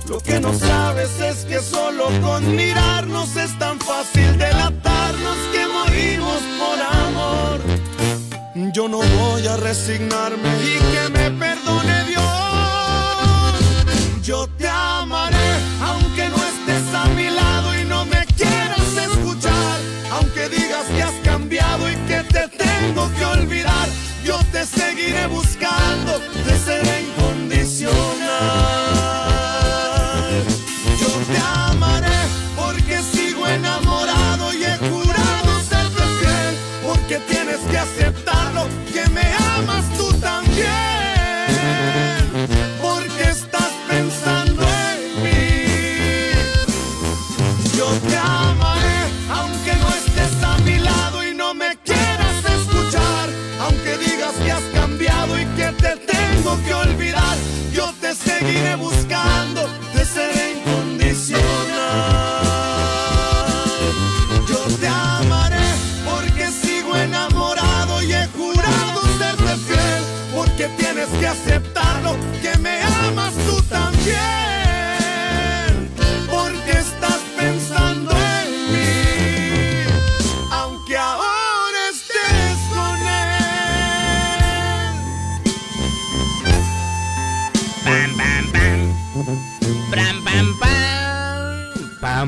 Lo que no sabes es que solo con mirarnos es tan fácil delatarnos Yo no voy a resignarme y que me perdone Dios. Yo te amaré aunque no estés a mi lado y no me quieras escuchar. Aunque digas que has cambiado y que te tengo que olvidar, yo te seguiré buscando de ser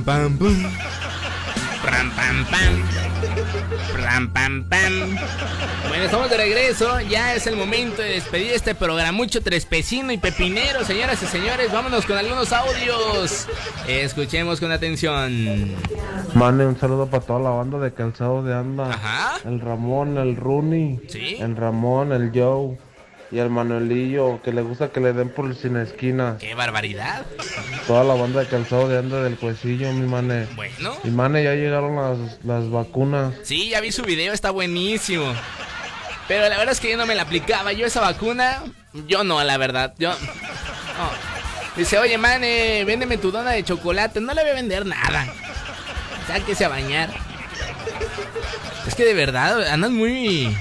pam, pam. Pam, pam, pam. Pam, pam, pam. Pam. Bueno, estamos de regreso. Ya es el momento de despedir este programa. Mucho trespecino y pepinero, señoras y señores. Vámonos con algunos audios. Escuchemos con atención. Mane, un saludo para toda la banda de Calzado de Anda. Ajá. El Ramón, el Rooney. Sí. El Ramón, el Joe. Y el Manuelillo, que le gusta que le den por sin esquina. ¡Qué barbaridad! Toda la banda de calzado de anda del cuecillo, mi mane. Bueno. Mi mane, ya llegaron las, las vacunas. Sí, ya vi su video, está buenísimo. Pero la verdad es que yo no me la aplicaba. Yo esa vacuna, yo no, la verdad. Yo. Dice, oye, mane, véndeme tu dona de chocolate. No le voy a vender nada. Sáquese a bañar. Es que de verdad, andan muy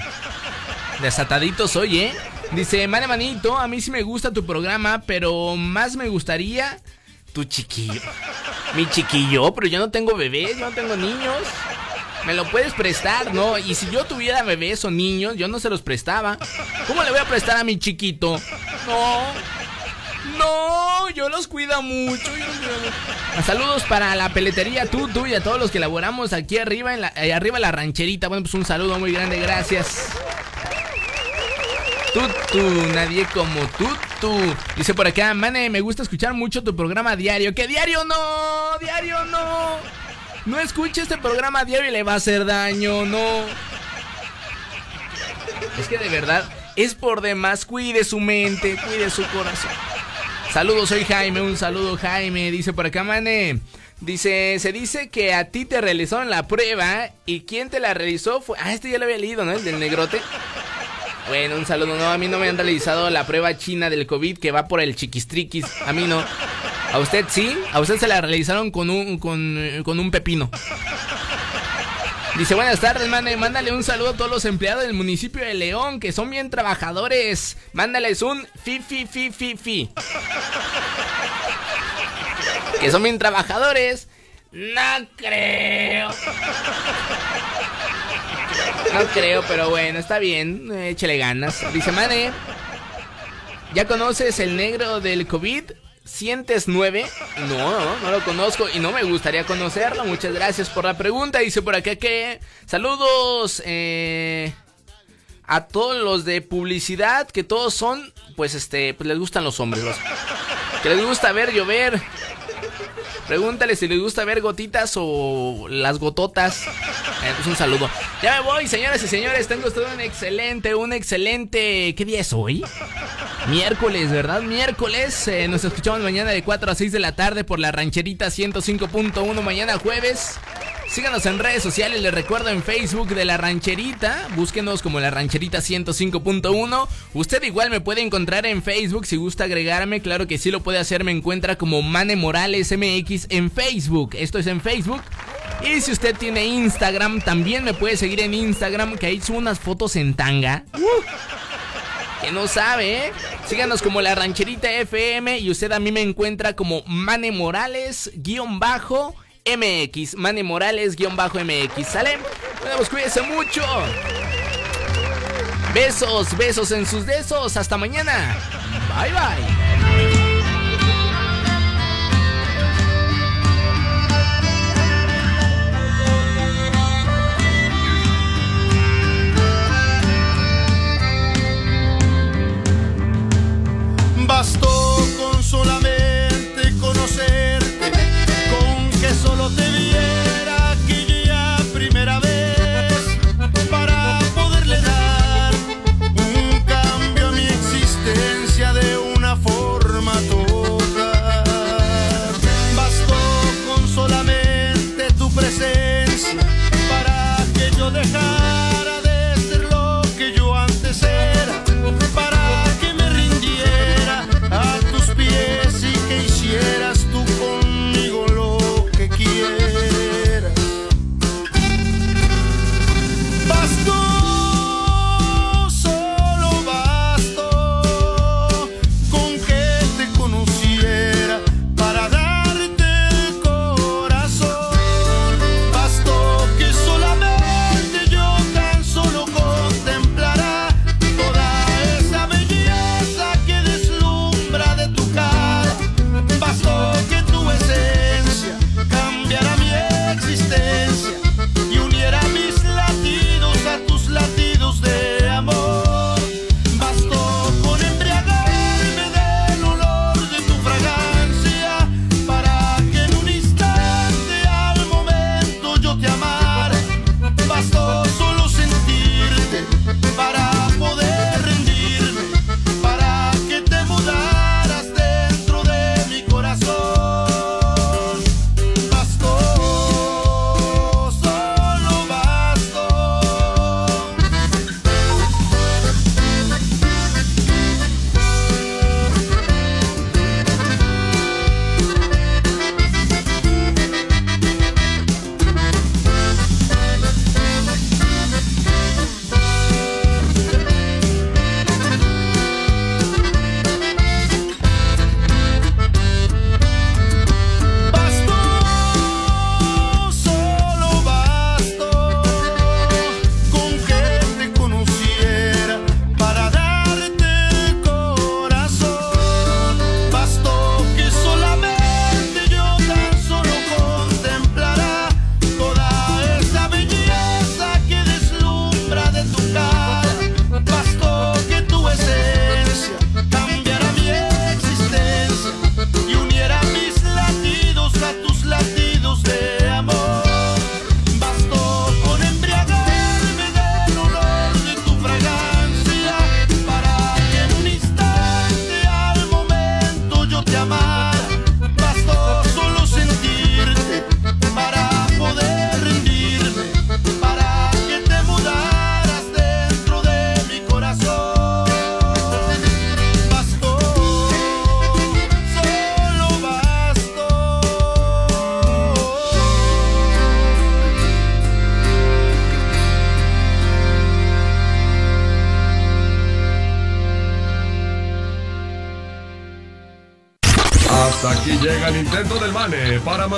desataditos hoy, ¿eh? Dice, Mane Manito, a mí sí me gusta tu programa, pero más me gustaría tu chiquillo. Mi chiquillo, pero yo no tengo bebés, yo no tengo niños. Me lo puedes prestar, ¿no? Y si yo tuviera bebés o niños, yo no se los prestaba. ¿Cómo le voy a prestar a mi chiquito? No. No, yo los cuido mucho. Saludos para la peletería Tutu y a todos los que elaboramos aquí arriba en la, eh, arriba la rancherita. Bueno, pues un saludo muy grande, gracias. Tutu, nadie como Tutu. Dice por acá, Mane, me gusta escuchar mucho tu programa diario. ¿Qué diario no? Diario no. No escuche este programa diario y le va a hacer daño, no. Es que de verdad, es por demás. Cuide su mente, cuide su corazón. Saludos, soy Jaime. Un saludo, Jaime. Dice por acá, Mane. Dice, se dice que a ti te realizaron la prueba y quien te la realizó fue... Ah, este ya lo había leído, ¿no? El del negrote. Bueno, un saludo. No, a mí no me han realizado la prueba china del COVID que va por el chiquistriquis. A mí no. ¿A usted sí? A usted se la realizaron con un, con, con un pepino. Dice, buenas tardes, mane. Mándale un saludo a todos los empleados del municipio de León, que son bien trabajadores. Mándales un fi, fi, fi, fi, fi. Que son bien trabajadores. No creo. No creo, pero bueno, está bien. Échale ganas. Dice, mane. ¿Ya conoces el negro del COVID? ¿Sientes 9? No, no lo conozco y no me gustaría conocerlo. Muchas gracias por la pregunta. Dice por acá que. Saludos eh, a todos los de publicidad, que todos son, pues este, pues les gustan los hombres. que les gusta ver llover. Pregúntale si les gusta ver gotitas o las gototas. Eh, pues un saludo. Ya me voy, señoras y señores. Tengo usted un excelente, un excelente. ¿Qué día es hoy? Miércoles, ¿verdad? Miércoles. Eh, nos escuchamos mañana de 4 a 6 de la tarde por la rancherita 105.1. Mañana jueves. Síganos en redes sociales, les recuerdo en Facebook de La Rancherita, búsquenos como La Rancherita 105.1. Usted igual me puede encontrar en Facebook si gusta agregarme, claro que sí lo puede hacer, me encuentra como Mane Morales MX en Facebook. Esto es en Facebook. Y si usted tiene Instagram, también me puede seguir en Instagram, que ahí subo unas fotos en tanga. que no sabe, ¿eh? Síganos como la rancherita FM y usted a mí me encuentra como Mane Morales, guion bajo, MX, Mane Morales, guion bajo MX, ¿sale? Bueno, pues cuídense mucho. Besos, besos en sus besos. Hasta mañana. Bye bye. Bastó con solamente solo te viera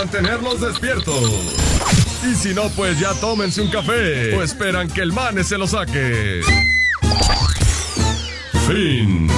mantenerlos despiertos. Y si no, pues ya tómense un café o esperan que el mane se lo saque. Fin.